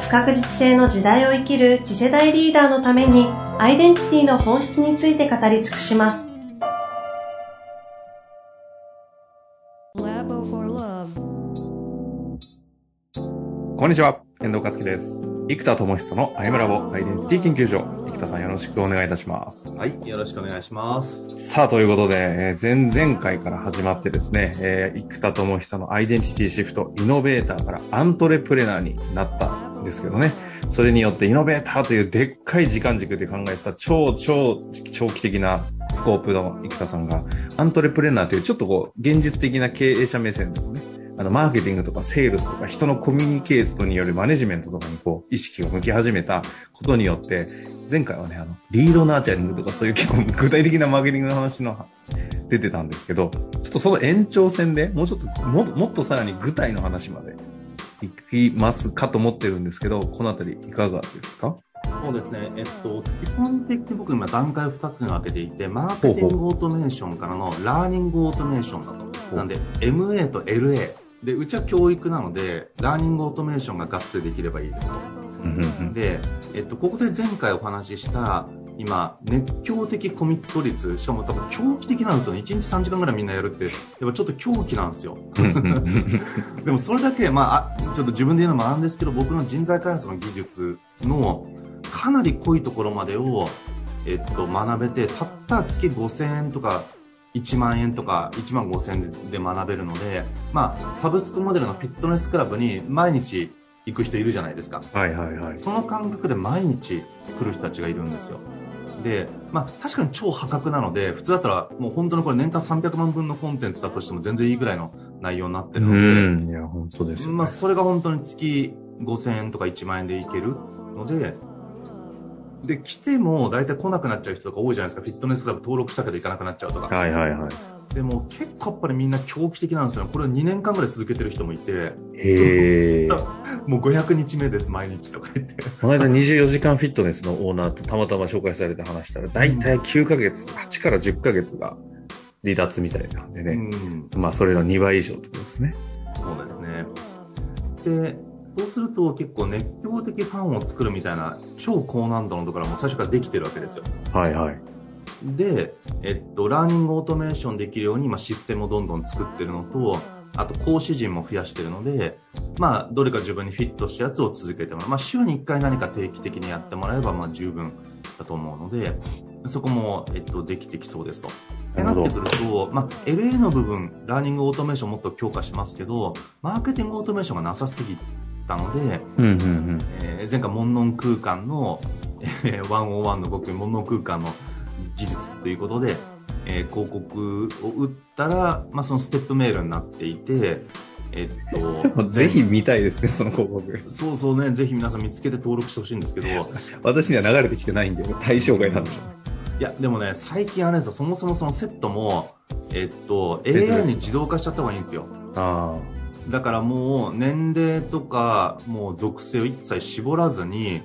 不確実性の時代を生きる次世代リーダーのためにアイデンティティの本質について語り尽くします。こんにちは、遠藤和樹です。生田智久のアイムラボアイデンティティ研究所。生田さんよろしくお願いいたします。はい、よろしくお願いします。さあ、ということで、えー、前々回から始まってですね、えー、生田智久のアイデンティティシフト、イノベーターからアントレプレナーになったですけどね。それによってイノベーターというでっかい時間軸で考えてた超超長期的なスコープの生田さんが、アントレプレナーというちょっとこう、現実的な経営者目線でもね、あの、マーケティングとかセールスとか人のコミュニケートによるマネジメントとかにこう、意識を向き始めたことによって、前回はね、あの、リードナーチャリングとかそういう結構具体的なマーケティングの話の出てたんですけど、ちょっとその延長線でもうちょっとも、もっとさらに具体の話までいきますかと思ってるんですけど、このあたりいかがですか？そうですね、えっと、基本的に僕今段階を2つに分けていて、マーケティングオートメーションからのラーニングオートメーションだと。なんで、MA と LA。で、うちは教育なので、ラーニングオートメーションががっつりできればいいですと。で、えっと、ここで前回お話しした、今、熱狂的コミット率、しかも多分狂気的なんですよね。1日3時間ぐらいみんなやるって、やっぱちょっと狂気なんですよ。でもそれだけ、まあ、ちょっと自分で言うのもなんですけど、僕の人材開発の技術のかなり濃いところまでを、えっと、学べて、たった月5000円とか1万円とか1万5000円で学べるので、まあ、サブスクモデルのフィットネスクラブに毎日行く人いるじゃないですか。はいはいはい。その感覚で毎日来る人たちがいるんですよ。で、まあ、確かに超破格なので、普通だったら、もう本当にこれ年間300万分のコンテンツだとしても全然いいぐらいの内容になってるので、うん、いや、本当ですよ、ね、まあ、それが本当に月5000円とか1万円でいけるので、で、来ても大体来なくなっちゃう人とか多いじゃないですか。フィットネスクラブ登録したけど行かなくなっちゃうとか。はいはいはい。でも結構やっぱりみんな狂気的なんですよ。これ2年間ぐらい続けてる人もいて。へえ。もう500日目です、毎日とか言って。この間24時間フィットネスのオーナーとたまたま紹介されて話したら、大体9ヶ月、8から10ヶ月が離脱みたいなんでね。うん、まあそれの2倍以上ってことですね。そうですね。で、そうすると結構熱狂的ファンを作るみたいな超高難度のところも最初からできてるわけですよ。はいはい。で、えっと、ラーニングオートメーションできるように、まあ、システムをどんどん作ってるのと、あと講師陣も増やしてるので、まあ、どれか自分にフィットしたやつを続けてもらう。まあ、週に1回何か定期的にやってもらえば、まあ、十分だと思うので、そこも、えっと、できてきそうですと。ってなってくると、まあ、LA の部分、ラーニングオートメーションもっと強化しますけど、マーケティングオートメーションがなさすぎたので、え前回、モンノン空間の、えー、101の僕、モンノン空間の技術ということで、えー、広告を打ったら、まあ、そのステップメールになっていて、えっと、ぜひ見たいですね、その広告。そうそうね、ぜひ皆さん見つけて登録してほしいんですけど。私には流れてきてないんで、対象外なんでしょう、いや、でもね、最近あれですよ、そもそもそのセットも、えっと、AI に自動化しちゃった方がいいんですよ。ああ。だからもう年齢とかもう属性を一切絞らずに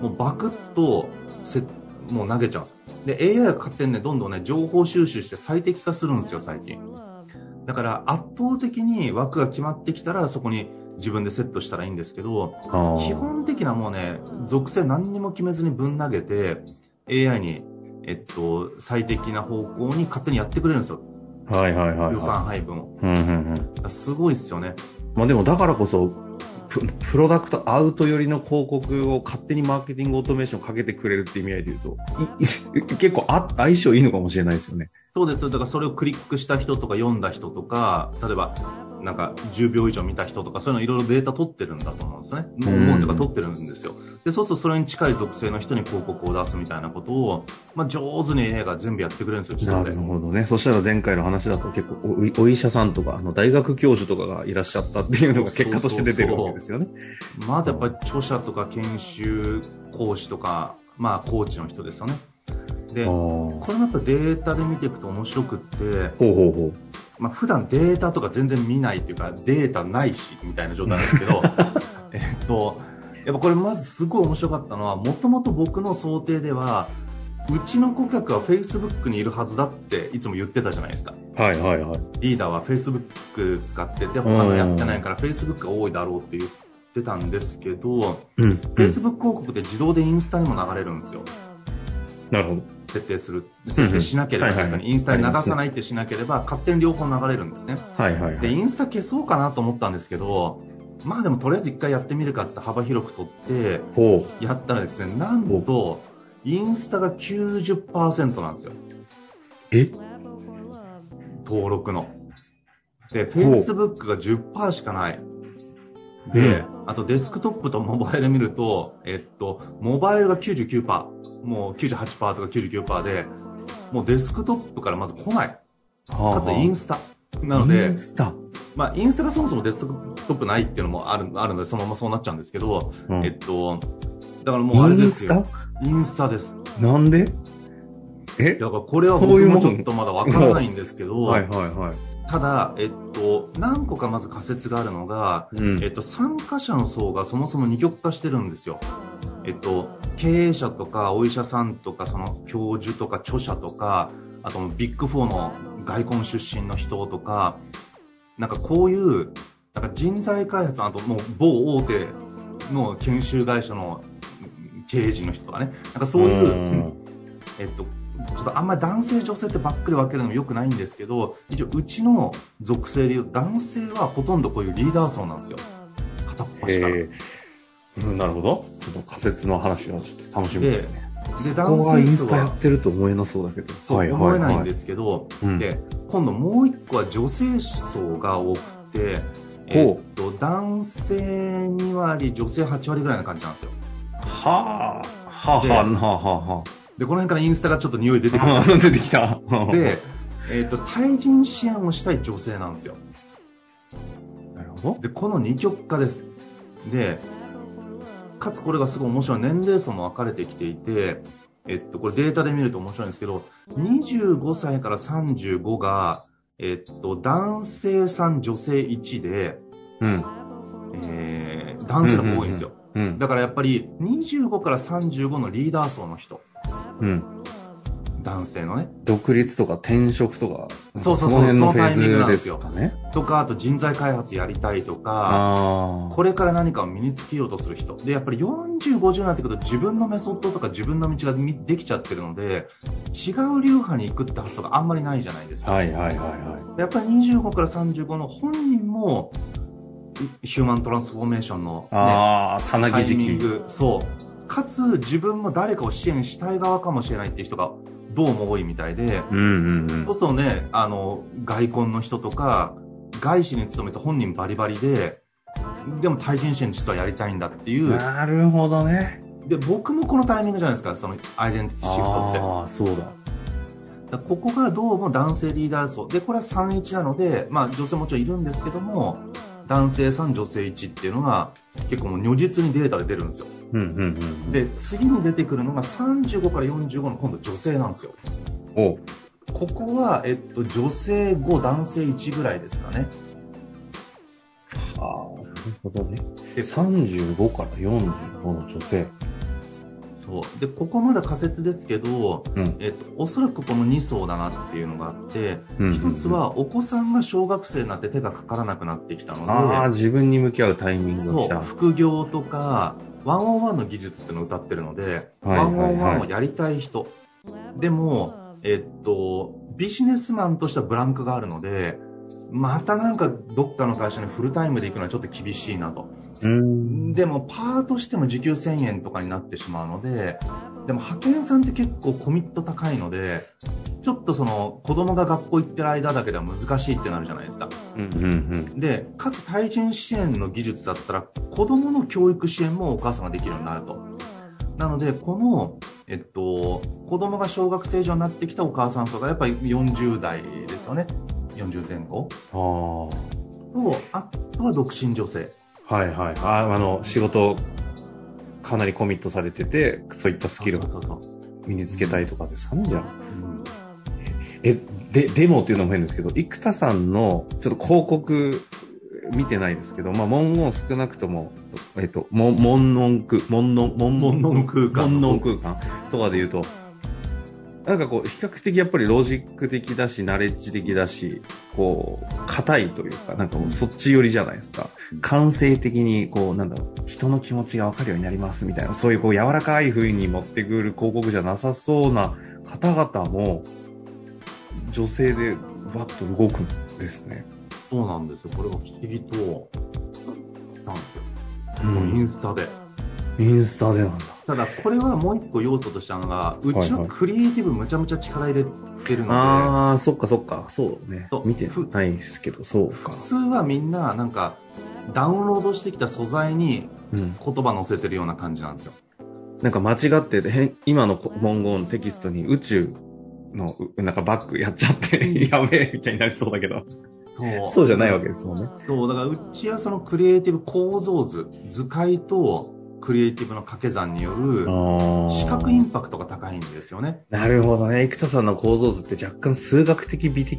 もうバクッとせもう投げちゃうんですで AI が勝手にねどんどんね情報収集して最適化するんですよ最近。だから圧倒的に枠が決まってきたらそこに自分でセットしたらいいんですけど基本的なもうね属性何にも決めずにぶん投げて AI にえっと最適な方向に勝手にやってくれるんですよはいはいはい、はい、予算配分を。うんうんうん、すごいっすよね。まあでもだからこそ、プロダクトアウト寄りの広告を勝手にマーケティングオートメーションかけてくれるって意味合いで言うと、結構あ相性いいのかもしれないですよね。そうです。だからそれをクリックした人とか読んだ人とか、例えば、なんか10秒以上見た人とか、そういうのいろいろデータ取ってるんだと思うんですね。うん思うとか取ってるんですよ。で、そうするとそれに近い属性の人に広告を出すみたいなことを、まあ上手に AI が全部やってくれるんですよ、自動でなる。ほどね。そしたら前回の話だと結構おお医者さんとか、あの、大学教授とかがいらっしゃったっていうのが結果として出てるわけですよね。まだやっぱり著者とか研修講師とか、まあコーチの人ですよね。で、これもやっぱデータで見ていくと面白くって、うほうほまあ普段データとか全然見ないっていうか、データないし、みたいな状態なんですけど、えっと、やっぱこれまずすごい面白かったのは、もともと僕の想定では、うちの顧客は Facebook にいるはずだっていつも言ってたじゃないですか。う。はいはいはい。リーダーは Facebook 使ってて、他のやってないから Facebook が多いだろうって言ってたんですけど、うん。Facebook 広告で自動でインスタにも流れるんですよ。なるほど。設定する。設定しなければ、はいはいはいインスタに流さないってしなければ、勝手に両方流れるんですね。で、はいはいはい。インスタ消そうかなと思ったんですけど、まあでもとりあえず一回やってみるかっつって幅広く取って、ほやったらですね、なんと、インスタが90%なんですよ。う。え？登録の。で、Facebook が10%しかない。で、あとデスクトップとモバイル見ると、えっと、モバイルが99%、もう98%とか99%で、もうデスクトップからまず来ない。かつインスタ。なのイでン、スタ。まあ、インスタがそもそもデスクトップないっていうのもある、あるので、そのままそうなっちゃうんですけど、うんえっと、だからもうあれですよ。インインスタです。なんで？え？だからこれは僕もちょっとまだわからないんですけど、はいはいはい。ただ、えっと、何個かまず仮説があるのが、うん。えっと、参加者の層がそもそも二極化してるんですよ。えっと、経営者とかお医者さんとか、その教授とか著者とか、あとビッグフォーの外交出身の人とか、なんかこういう、なんか人材開発、あともう某大手の研修会社の経営陣の人とかね、なんかそういう、ん。えっと、ちょっとあんまり男性女性ってばっかり分けるのも良くないんですけど、一応うちの属性で言うと男性はほとんどこういうリーダー層なんですよ。片っ端から。えーうんなるほど。ちょっと仮説の話がちょっと楽しみですね。で、こ男こがインスタやってると思えなそうだけど。そう思えないんですすけど、うんで、今度もう一個は女性層が多くて、えっと、男性2割、女性8割ぐらいな感じなんですよ。はあ。はあはあ、はあはあで、この辺からインスタがちょっと匂い出てくる。はあ。出てきた。で、えっと、対人支援をしたい女性なんですよ。なるほど。で、この二極化です。で、かつこれがすごい面白い年齢層も分かれてきていて、えっと、これデータで見ると面白いんですけど、25歳から35が、えっと、男性3、女性1で、うん。えー、男性の方が多いんですよ。うん。だからやっぱり、25から35のリーダー層の人、うん。男性のね、独立とか転職とか、そうそうそうの辺のフェそのタイミングなーズですかね。とか、あと人材開発やりたいとか、ああ。これから何かを身につけようとする人。で、やっぱり40、50になってくると自分のメソッドとか自分の道がみできちゃってるので、違う流派に行くって発想があんまりないじゃないですか。はいはいはいはやっぱり25から35の本人も、いヒューマントランスフォーメーションの、い。ね、ああ、さなタぎ時期。そう。かつ自分も誰かを支援したい側かもしれないっていう人がどうも多いみたいで、うんうんうんそう。するとね、あの、外婚の人とか、外資に勤めて本人バリバリで、でも対人支援実はやりたいんだっていう。なるほどね。で、僕もこのタイミングじゃないですか、そのアイデンティティシフトって。ああ、そうだ。だここがどうも男性リーダー層。で、これは31なので、まあ女性もちろんいるんですけども、男性3、女性1っていうのが結構もう如実にデータで出るんですよ。うんうんうん。、で、次に出てくるのが35から45の今度女性なんですよ。おここは、えっと、女性5、男性1ぐらいですかね。ああ、なるほどね。で35から45の女性。そう。で、ここまだ仮説ですけど、うん。えっと、おそらくこの2層だなっていうのがあって、うん一つ、はお子さんが小学生になって手がかからなくなってきたので、ああ、自分に向き合うタイミングが。副業とか、ワンオンワンの技術っていうのを歌ってるので、はいワンオンワンをやりたい人。でも、えっと、ビジネスマンとしてはブランクがあるので、またなんかどっかの会社にフルタイムで行くのはちょっと厳しいなと。うん。でも、パートしても時給1000円とかになってしまうので、でも派遣さんって結構コミット高いので、ちょっとその子供が学校行ってる間だけでは難しいってなるじゃないですか。うんうんうん。で、かつ対人支援の技術だったら、子供の教育支援もお母さんができるようになると。なので、この、えっと、子供が小学生以上になってきたお母さん層がやっぱり40代ですよね。40前後。と、あとは独身女性。はいはい。ああの、仕事、かなりコミットされてて、そういったスキルを身につけたいとかですかね、じゃあ。うんえ、で、デモっていうのも変ですけど、生田さんの、ちょっと広告、見てないですけど、まあ、文言少なくとも、えっと、もん、文言空、文言、文文言空間文言空間とかで言うと、なんかこう、比較的やっぱりロジック的だし、ナレッジ的だし、こう、硬いというか、なんかもうそっち寄りじゃないですか。感性的に、こう、なんだろう、人の気持ちがわかるようになりますみたいな、そういうこう、柔らかい風に持ってくる広告じゃなさそうな方々も、女性でバッと動くんですね。そうなんですよ。これが不思議と、なんですよ。うインスタで。インスタでなんだ。ただ、これはもう一個要素としたのが、うちはクリエイティブむちゃむちゃ力入れてるので、ああ、そっかそっか。そうねそう。見てないですけど、そうか普。通はみんな、なんか、ダウンロードしてきた素材にうん。言葉載せてるような感じなんですよ。なんか間違ってて、今の文言テキストに宇宙の、うなんかバックやっちゃって、やべえみたいになりそうだけど、そうそうじゃないわけですもんね。そう、だからうちはそのクリエイティブ構造図、図解とクリエイティブの掛け算によるあ視覚インパクトが高いんですよね。なるほどね。生田さんの構造図って若干数学的美的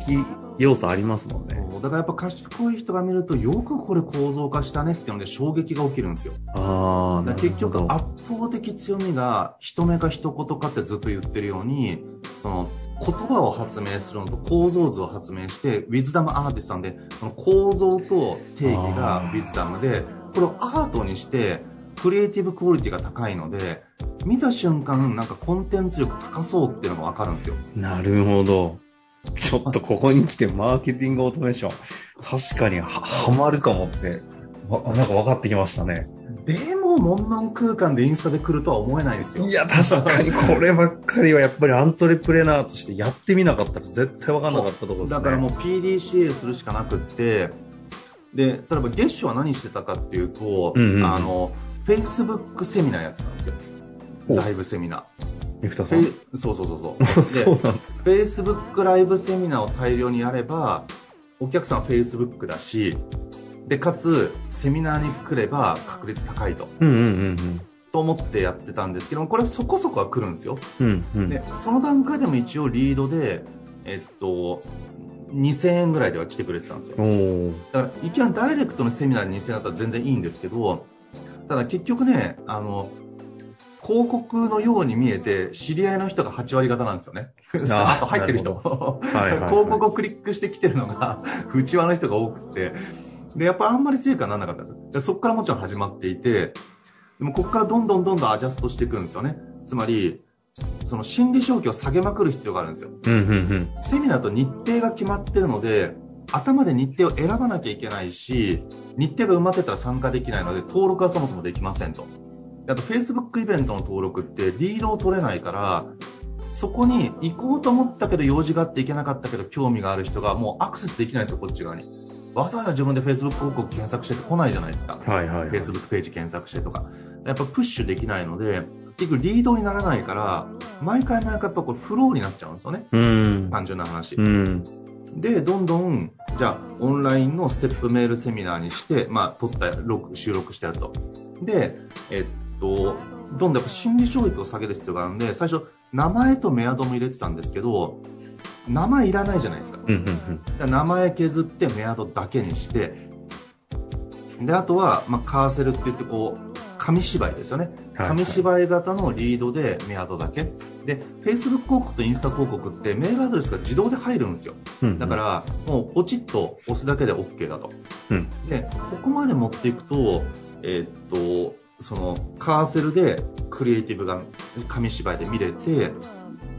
要素ありますもんね。だからやっぱ賢い人が見るとよくこれ構造化したねっていうので衝撃が起きるんですよ。ああ、だ結局圧倒的強みが人目か一言かってずっと言ってるように、その言葉を発明するのと構造図を発明して、ウィズダムアーティストなんで、その構造と定義がウィズダムで、これをアートにして、クリエイティブクオリティが高いので、見た瞬間なんかコンテンツ力高そうっていうのがわかるんですよ。なるほど。ちょっとここに来てマーケティングオートメーション。確かには、はまるかもって、わなんか分かってきましたね。でも、文言空間でインスタで来るとは思えないですよ。いや、確かにこればっかりはやっぱりアントレプレナーとしてやってみなかったら絶対分かんなかったところですね。だからもう PDCA するしかなくって、で、例えば月初は何してたかっていうと、うんうんあの、Facebook セミナーやってたんですよ。おライブセミナ生田さん？ー。フェイそうそうそうそう。そうなんです。Facebook ライブセミナーを大量にやれば、お客さんは Facebook だし、で、かつ、セミナーに来れば確率高いと。うんうんうんと思ってやってたんですけども、これはそこそこは来るんですよ。うん。うんうん。で、その段階でも一応リードで、えっと、2000円ぐらいでは来てくれてたんですよ。だから、いきなりダイレクトのセミナーに2000円だったら全然いいんですけど、ただ結局ね、あの、広告のように見えて、知り合いの人が8割方なんですよね。あと入ってる人。はいはいはい広告をクリックしてきてるのが、内輪の人が多くて、で、やっぱあんまり成果にならなかったんですよ。でそこからもちろん始まっていて、でもここからどんどんどんどんアジャストしていくんですよね。つまり、その心理消去を下げまくる必要があるんですよ。うんうんうん。セミナーと日程が決まってるので、頭で日程を選ばなきゃいけないし、日程が埋まってたら参加できないので、登録はそもそもできませんと。あと、Facebook イベントの登録ってリードを取れないから、そこに行こうと思ったけど用事があって行けなかったけど興味がある人がもうアクセスできないんですよ、こっち側に。わざわざ自分で Facebook 広告検索してこないじゃないですか。はいはいはい。Facebook ページ検索してとか。やっぱプッシュできないので、結局リードにならないから、毎回毎回やっぱこれフローになっちゃうんですよね。うん。単純な話。うん。で、どんどん、じゃあ、オンラインのステップメールセミナーにして、まあ、撮った、録収録したやつを。で、えっと、どんどんやっぱ心理教育を下げる必要があるんで、最初、名前とメアドも入れてたんですけど、名前いらないじゃないですか。う名前削ってメアドだけにして、で、あとは、まあ、カーセルって言って、こう、紙芝居ですよね。はい紙芝居型のリードでメアドだけ。で、Facebook 広告とインスタ広告ってメールアドレスが自動で入るんですよ。うん。だから、もうポチッと押すだけで OK だと。うんで、ここまで持っていくと、えーっと、その、カーセルでクリエイティブが紙芝居で見れて、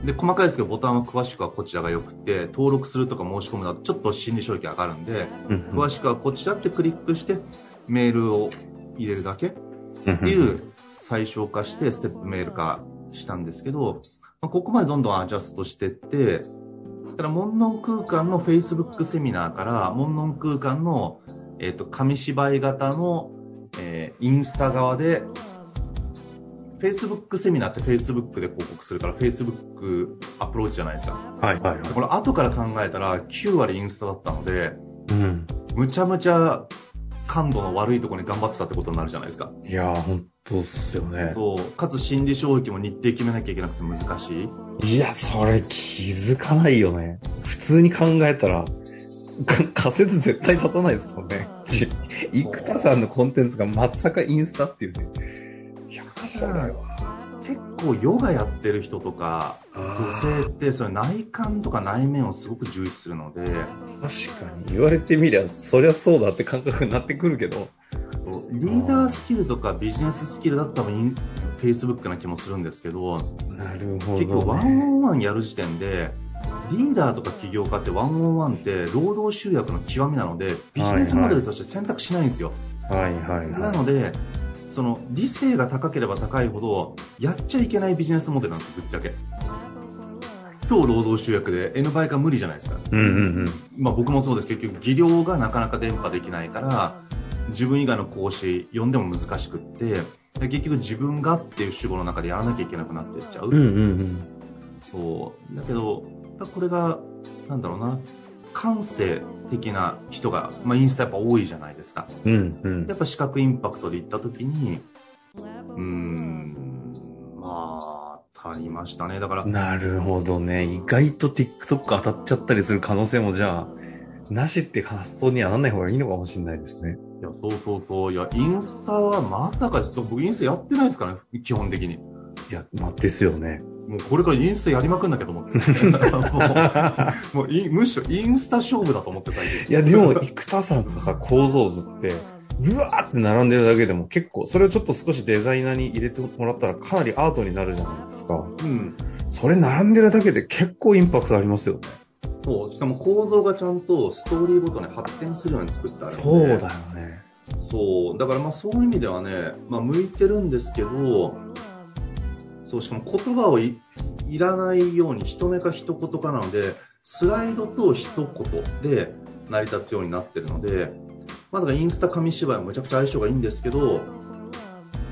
で、細かいですけど、ボタンは詳しくはこちらが良くて、登録するとか申し込むだとちょっと心理衝撃上がるんで、うんうん、詳しくはこちらってクリックして、メールを入れるだけってうんいう最小化してステップメール化したんですけど、まあここまでどんどんアジャストしてって、だから、モン空間の Facebook セミナーから、モン空間の、えっ、と、紙芝居型の、えーインスタ側で、Facebook セミナーって Facebook で広告するから、Facebook アプローチじゃないですか。はいはいはい。これ後から考えたら、9割インスタだったので、うん。むちゃむちゃ感度の悪いところに頑張ってたってことになるじゃないですか。いやー、本当っすよね。そう。かつ心理衝撃も日程決めなきゃいけなくて難しい。いや、それ気づかないよね。普通に考えたら、か仮説絶対立たないですもんね。ち生田さんのコンテンツがまさかインスタっていうね。いや、これは。結構ヨガやってる人とか、女性ってそれ内観とか内面をすごく重視するので、確かに言われてみりゃ、そりゃそうだって感覚になってくるけど。リーダースキルとかビジネススキルだったら多分イン Facebook な気もするんですけど、なるほ結構ワンオンワンやる時点で、リーダーとか起業家ってワンオンワンって労働集約の極みなので、ビジネスモデルとして選択しないんですよ。はいはいはなので、その理性が高ければ高いほど、やっちゃいけないビジネスモデルなんですよ、ぶっちゃけ。超労働集約で N 倍化無理じゃないですか。い。うんうんうん。まあ僕もそうです。結局、技量がなかなか伝播できないから、自分以外の講師呼んでも難しくって、で結局自分がっていう主語の中でやらなきゃいけなくなっていっちゃう。うんうんうん。そう。だけど、これが、なんだろうな、感性的な人が、まあインスタやっぱ多いじゃないですか。うんうんやっぱ視覚インパクトで行った時に、うーん、まあ、足りましたね。だから、なるほどね。意外と TikTok 当たっちゃったりする可能性もじゃあ、なしって発想にはなんない方がいいのかもしれないですね。いや、そうそうそう。いや、インスタはまさか、ちょっと僕インスタやってないですからね、基本的に。いや、まあ、ですよね。もうこれからインスタやりまくんなきゃと思って。もうもういむしろインスタ勝負だと思って最近。いや、でも、生田さんのさ、構造図って、うわーって並んでるだけでも結構、それをちょっと少しデザイナーに入れてもらったらかなりアートになるじゃないですか。うん。それ並んでるだけで結構インパクトありますよね。そう。しかも構造がちゃんとストーリーごとに発展するように作ってあるんで。そうだよね。そう。だからまあそういう意味ではね、まあ向いてるんですけど、そう、しかも言葉をいいらないように一目か一言かなので、スライドと一言で成り立つようになってるので、まあだからインスタ紙芝居もむちゃくちゃ相性がいいんですけど、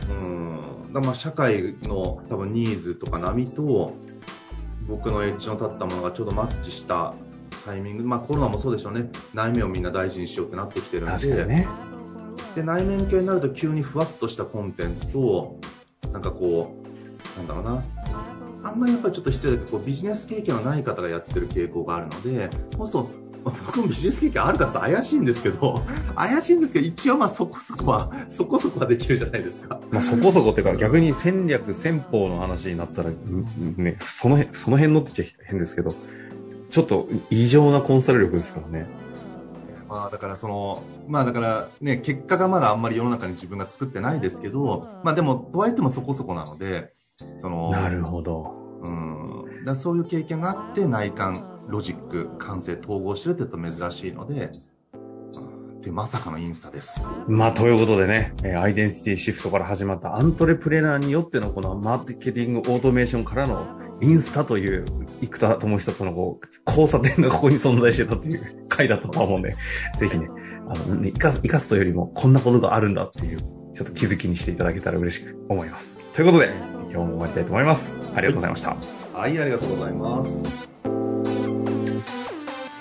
うん、だまあ社会の多分ニーズとか波と、僕のエッジの立ったものがちょうどマッチしたタイミング、まあコロナもそうでしょうね、内面をみんな大事にしようってなってきてるんで、ね。で内面系になると急にふわっとしたコンテンツとなんかこうなんだろうな。あんまりやっぱりちょっと失礼だけどこうビジネス経験のない方がやってる傾向があるのでそうするとまあ僕もビジネス経験あるかさ怪しいんですけど怪しいんですけど一応まあそこそこはそこそこはできるじゃないですかまあ、そこそこっていうか、逆に戦略、戦法の話になったら、うんね、その辺、その辺のって言っちゃ変ですけど、ちょっと異常なコンサル力ですからね。まあだからそのまあだからね結果がまだあんまり世の中に自分が作ってないですけどまあでもとはいってもそこそこなのでそのなるほど。うん、だそういう経験があって内観ロジック感性統合してるって言うと珍しいので、うんでまさかのインスタですまあ、ということでね、えーアイデンティティシフトから始まったアントレプレナーによってのこのマーケティングオートメーションからのインスタという生田智久とのこう交差点がここに存在してたという回だったと思うんで、ぜひね、あの、ね、生かす、生かすというよりもこんなことがあるんだっていう、ちょっと気づきにしていただけたら嬉しく思います。ということで、今日も終わりたいと思います。ありがとうございました。はいありがとうございます